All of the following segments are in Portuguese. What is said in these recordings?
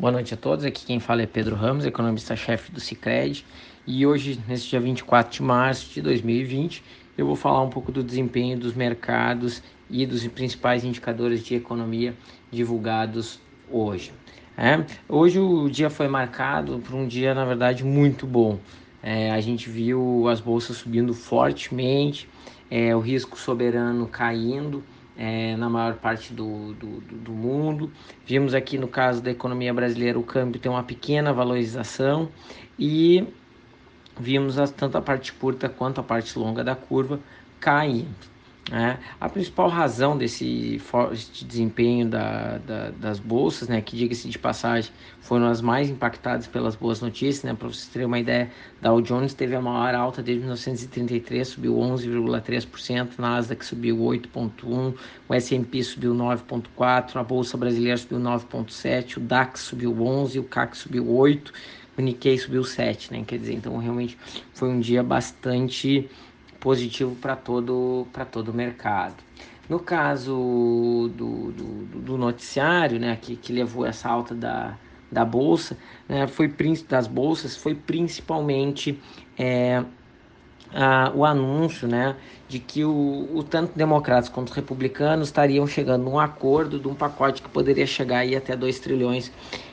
Boa noite a todos. Aqui quem fala é Pedro Ramos, economista-chefe do Cicred. E hoje, nesse dia 24 de março de 2020, eu vou falar um pouco do desempenho dos mercados e dos principais indicadores de economia divulgados hoje. É, hoje o dia foi marcado por um dia, na verdade, muito bom. É, a gente viu as bolsas subindo fortemente, é, o risco soberano caindo é, na maior parte do, do, do, mundo. Vimos aqui no caso da economia brasileira o câmbio ter uma pequena valorização e vimos tanto a parte curta quanto a parte longa da curva caindo. É, a principal razão desse forte desempenho da, da, das bolsas, né, que diga-se de passagem, foram as mais impactadas pelas boas notícias. Né, Para vocês terem uma ideia, Dow Jones teve a maior alta desde 1933, subiu 11,3%, Nasdaq subiu 8,1%, o S&P subiu 9,4%, a Bolsa Brasileira subiu 9,7%, o DAX subiu 11%, o CAC subiu 8%, o Nikkei subiu 7%. Né, quer dizer, então realmente foi um dia bastante positivo para todo, todo o mercado. No caso do, do, do, noticiário, né, que, que levou essa alta da, da bolsa, né, foi das bolsas, foi principalmente é, a, o anúncio, né, de que o, o tanto democratas quanto republicanos estariam chegando num acordo de um pacote que poderia chegar aí até 2 trilhões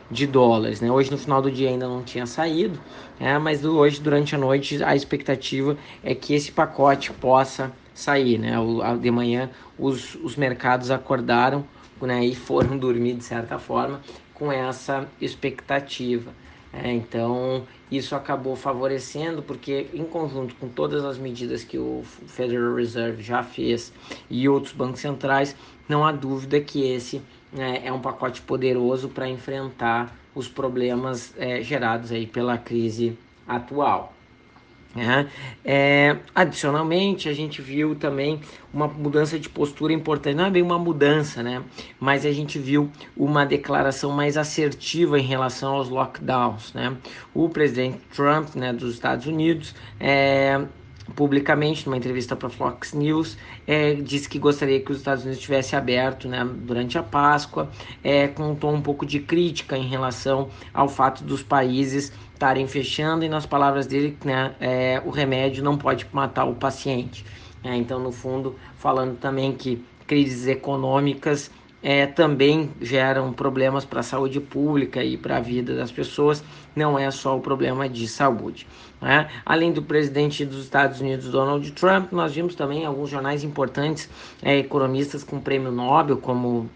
de dólares. Né? Hoje, no final do dia, ainda não tinha saído, né? mas hoje, durante a noite, a expectativa é que esse pacote possa sair. Né? O, de manhã, os, os mercados acordaram né? e foram dormir, de certa forma, com essa expectativa. É, então, isso acabou favorecendo, porque, em conjunto com todas as medidas que o Federal Reserve já fez e outros bancos centrais, não há dúvida que esse é, é um pacote poderoso para enfrentar os problemas é, gerados aí pela crise atual. Né? É, adicionalmente, a gente viu também uma mudança de postura importante, não é bem uma mudança, né? mas a gente viu uma declaração mais assertiva em relação aos lockdowns. Né? O presidente Trump né, dos Estados Unidos é, publicamente, numa entrevista para Fox News, é, disse que gostaria que os Estados Unidos tivesse aberto né, durante a Páscoa, é, com um pouco de crítica em relação ao fato dos países estarem fechando e, nas palavras dele, né, é, o remédio não pode matar o paciente. É, então, no fundo, falando também que crises econômicas é, também geram problemas para a saúde pública e para a vida das pessoas, não é só o problema de saúde. Né? Além do presidente dos Estados Unidos, Donald Trump, nós vimos também alguns jornais importantes, é, economistas com prêmio Nobel, como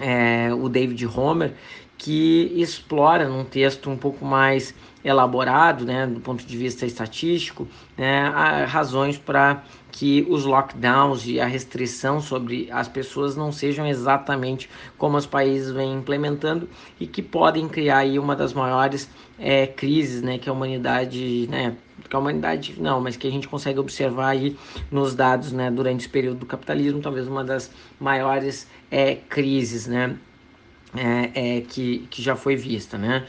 é, o David Homer, que explora num texto um pouco mais elaborado, né, do ponto de vista estatístico, né, razões para que os lockdowns e a restrição sobre as pessoas não sejam exatamente como os países vêm implementando e que podem criar aí uma das maiores é, crises, né, que a humanidade, né, que a humanidade não, mas que a gente consegue observar aí nos dados, né, durante esse período do capitalismo, talvez uma das maiores é, crises, né, é, é, que, que já foi vista, né?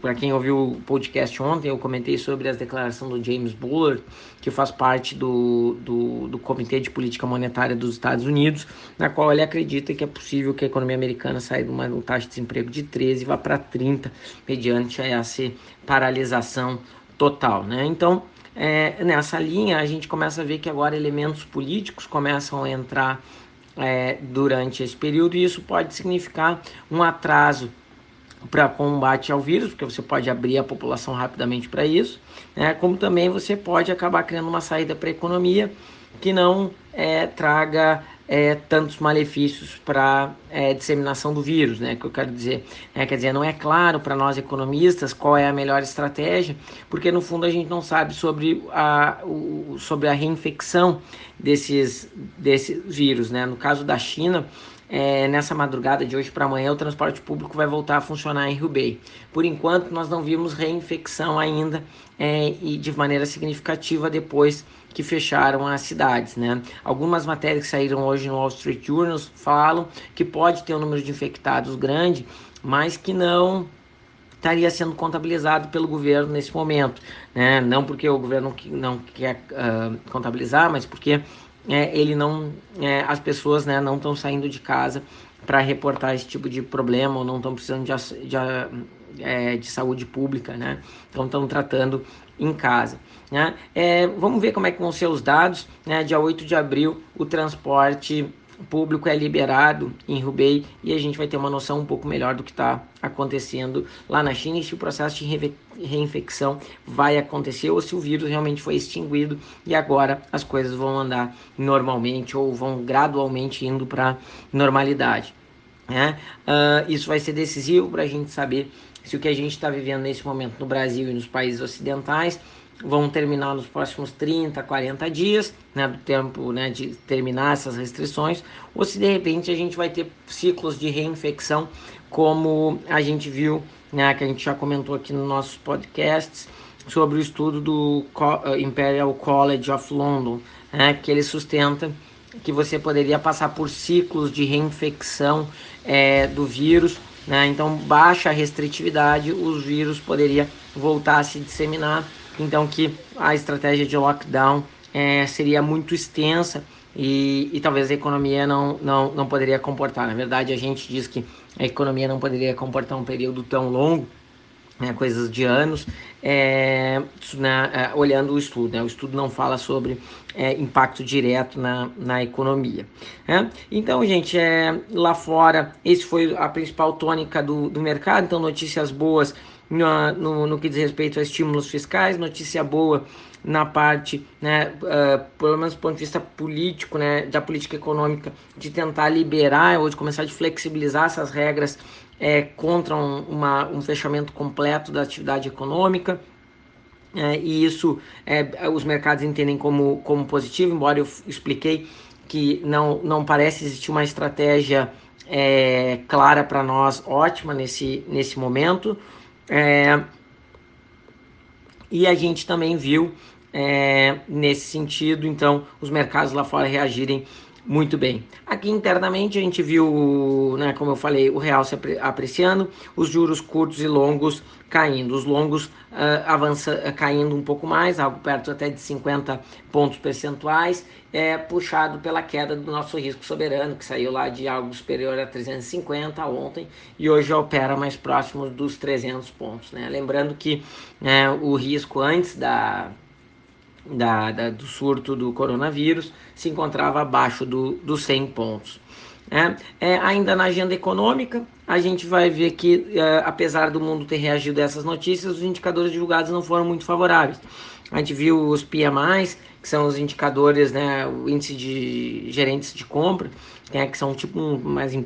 Para quem ouviu o podcast ontem, eu comentei sobre as declarações do James Bullard, que faz parte do, do, do Comitê de Política Monetária dos Estados Unidos, na qual ele acredita que é possível que a economia americana saia de uma taxa de desemprego de 13 e vá para 30, mediante essa paralisação total, né? Então, é, nessa linha, a gente começa a ver que agora elementos políticos começam a entrar é, durante esse período e isso pode significar um atraso para combate ao vírus, porque você pode abrir a população rapidamente para isso, né? como também você pode acabar criando uma saída para a economia que não é, traga é, tantos malefícios para é, disseminação do vírus, né? Que eu quero dizer, né? quer dizer, não é claro para nós economistas qual é a melhor estratégia, porque no fundo a gente não sabe sobre a, o, sobre a reinfecção desses, desses vírus, né? No caso da China, é, nessa madrugada de hoje para amanhã o transporte público vai voltar a funcionar em Hubei. Por enquanto, nós não vimos reinfecção ainda é, e de maneira significativa depois que fecharam as cidades. Né? Algumas matérias que saíram hoje no Wall Street Journal falam que pode ter um número de infectados grande, mas que não estaria sendo contabilizado pelo governo nesse momento. Né? Não porque o governo não quer uh, contabilizar, mas porque é, ele não, é, as pessoas né, não estão saindo de casa para reportar esse tipo de problema ou não estão precisando de, de, é, de saúde pública, né? Então estão tratando em casa. Né? É, vamos ver como é que vão ser os dados. Né? Dia 8 de abril, o transporte público é liberado em Hubei e a gente vai ter uma noção um pouco melhor do que está acontecendo lá na China e se o processo de reinfecção vai acontecer ou se o vírus realmente foi extinguido e agora as coisas vão andar normalmente ou vão gradualmente indo para normalidade. Né? Uh, isso vai ser decisivo para a gente saber se o que a gente está vivendo nesse momento no Brasil e nos países ocidentais vão terminar nos próximos 30, 40 dias, né, do tempo né, de terminar essas restrições, ou se de repente a gente vai ter ciclos de reinfecção, como a gente viu, né, que a gente já comentou aqui nos nossos podcasts, sobre o estudo do eh, Imperial College of London, né, que ele sustenta que você poderia passar por ciclos de reinfecção é, do vírus, né, então baixa restritividade, os vírus poderia voltar a se disseminar então que a estratégia de lockdown é, seria muito extensa e, e, talvez a economia não, não, não poderia comportar. Na verdade, a gente diz que a economia não poderia comportar um período tão longo, né, coisas de anos, é, né, é, olhando o estudo. Né, o estudo não fala sobre é, impacto direto na, na economia. Né? Então, gente, é, lá fora, esse foi a principal tônica do, do mercado. Então, notícias boas no, no, no que diz respeito a estímulos fiscais, notícia boa na parte, né, uh, pelo menos do ponto de vista político, né, da política econômica, de tentar liberar ou de começar a flexibilizar essas regras é, contra um, uma, um fechamento completo da atividade econômica. É, e isso é, os mercados entendem como, como positivo, embora eu expliquei que não, não parece existir uma estratégia é, clara para nós, ótima nesse, nesse momento. É, e a gente também viu é, nesse sentido, então, os mercados lá fora reagirem muito bem. Aqui internamente a gente viu, né, como eu falei, o real se apreciando, os juros curtos e longos caindo, os longos uh, avança, uh, caindo um pouco mais, algo perto até de 50 pontos percentuais, é, puxado pela queda do nosso risco soberano, que saiu lá de algo superior a 350 ontem e hoje opera mais próximo dos 300 pontos. Né? Lembrando que né, o risco antes da da, da, do surto do coronavírus se encontrava abaixo do, dos 100 pontos. É, é, ainda na agenda econômica, a gente vai ver que, é, apesar do mundo ter reagido a essas notícias, os indicadores divulgados não foram muito favoráveis. A gente viu os PMIs, que são os indicadores, né, o índice de gerentes de compra, né, que são tipo um, mais uh,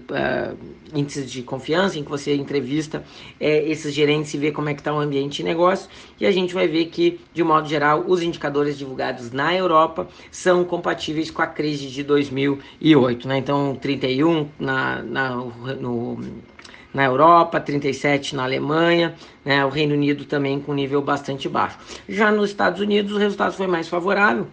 índices de confiança, em que você entrevista é, esses gerentes e vê como é que está o ambiente de negócio, e a gente vai ver que, de modo geral, os indicadores divulgados na Europa são compatíveis com a crise de 2008, né, então 31 na, na, no na Europa, 37 na Alemanha, né, o Reino Unido também com nível bastante baixo. Já nos Estados Unidos o resultado foi mais favorável,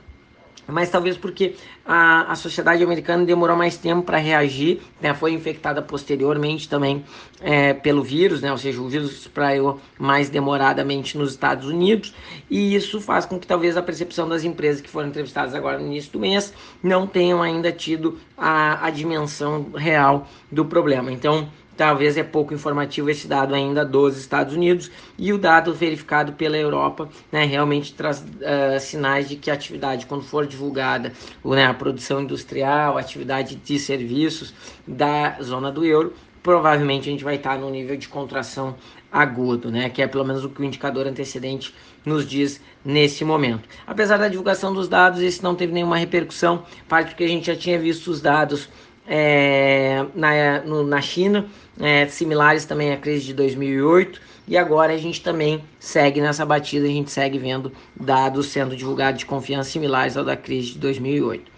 mas talvez porque a, a sociedade americana demorou mais tempo para reagir, né, foi infectada posteriormente também é, pelo vírus, né, ou seja, o vírus espraiou mais demoradamente nos Estados Unidos, e isso faz com que talvez a percepção das empresas que foram entrevistadas agora no início do mês não tenham ainda tido a, a dimensão real do problema. Então, Talvez é pouco informativo esse dado ainda dos Estados Unidos e o dado verificado pela Europa né, realmente traz uh, sinais de que a atividade, quando for divulgada, né, a produção industrial, a atividade de serviços da zona do euro, provavelmente a gente vai estar no nível de contração agudo, né, que é pelo menos o que o indicador antecedente nos diz nesse momento. Apesar da divulgação dos dados, esse não teve nenhuma repercussão, parte porque a gente já tinha visto os dados é, na, no, na China, é, similares também à crise de 2008, e agora a gente também segue nessa batida, a gente segue vendo dados sendo divulgados de confiança similares ao da crise de 2008.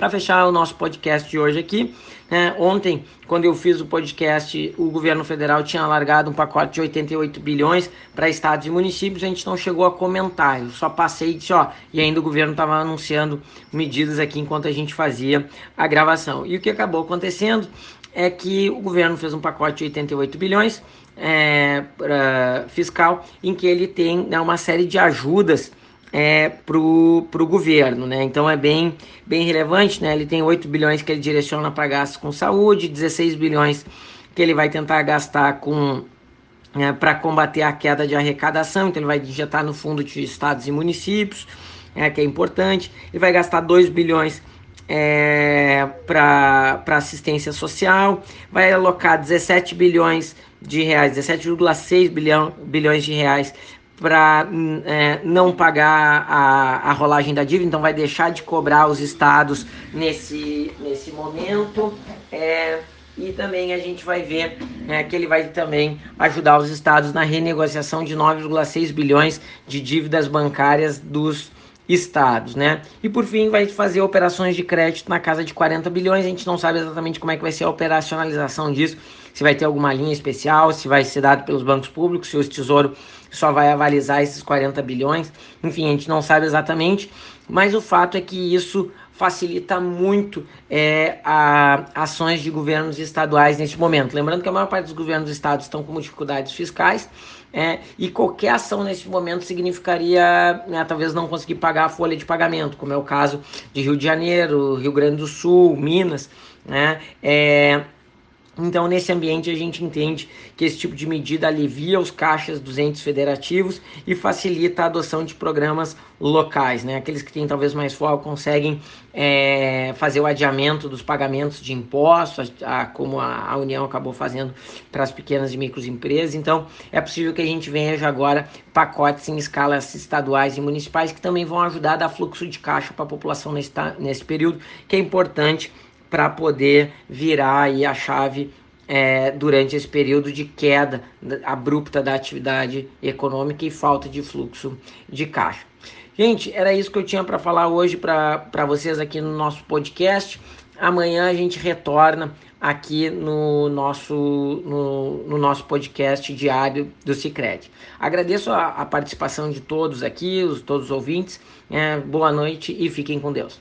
Para fechar o nosso podcast de hoje aqui, né, ontem, quando eu fiz o podcast, o governo federal tinha alargado um pacote de 88 bilhões para estados e municípios, a gente não chegou a comentar, eu só passei e disse, ó, e ainda o governo estava anunciando medidas aqui enquanto a gente fazia a gravação. E o que acabou acontecendo é que o governo fez um pacote de 88 bilhões é, pra, fiscal, em que ele tem né, uma série de ajudas é, para o governo, né? Então é bem, bem relevante, né? Ele tem 8 bilhões que ele direciona para gastos com saúde, 16 bilhões que ele vai tentar gastar com é, para combater a queda de arrecadação, então ele vai injetar no fundo de estados e municípios, é, que é importante. Ele vai gastar 2 bilhões é, para assistência social, vai alocar 17 bilhões de reais, 17,6 bilhão, bilhões de reais para é, não pagar a, a rolagem da dívida, então vai deixar de cobrar os estados nesse, nesse momento. É, e também a gente vai ver né, que ele vai também ajudar os estados na renegociação de 9,6 bilhões de dívidas bancárias dos estados, né? E por fim vai fazer operações de crédito na casa de 40 bilhões. A gente não sabe exatamente como é que vai ser a operacionalização disso, se vai ter alguma linha especial, se vai ser dado pelos bancos públicos, se o Tesouro só vai avalizar esses 40 bilhões. Enfim, a gente não sabe exatamente, mas o fato é que isso facilita muito é, a, ações de governos estaduais neste momento. Lembrando que a maior parte dos governos do estado estão com dificuldades fiscais é, e qualquer ação neste momento significaria né, talvez não conseguir pagar a folha de pagamento, como é o caso de Rio de Janeiro, Rio Grande do Sul, Minas. Né, é, então, nesse ambiente, a gente entende que esse tipo de medida alivia os caixas dos entes federativos e facilita a adoção de programas locais. Né? Aqueles que têm talvez mais foco conseguem é, fazer o adiamento dos pagamentos de impostos, a, a, como a, a, União acabou fazendo para as pequenas e microempresas. Então, é possível que a gente veja agora pacotes em escalas estaduais e municipais que também vão ajudar a dar fluxo de caixa para a população nesse, nesse período, que é importante para poder virar aí a chave é, durante esse período de queda abrupta da atividade econômica e falta de fluxo de caixa. Gente, era isso que eu tinha para falar hoje para vocês aqui no nosso podcast. Amanhã a gente retorna aqui no nosso, no, no nosso podcast diário do Cicred. Agradeço a, a, participação de todos aqui, os, todos os ouvintes. É, boa noite e fiquem com Deus.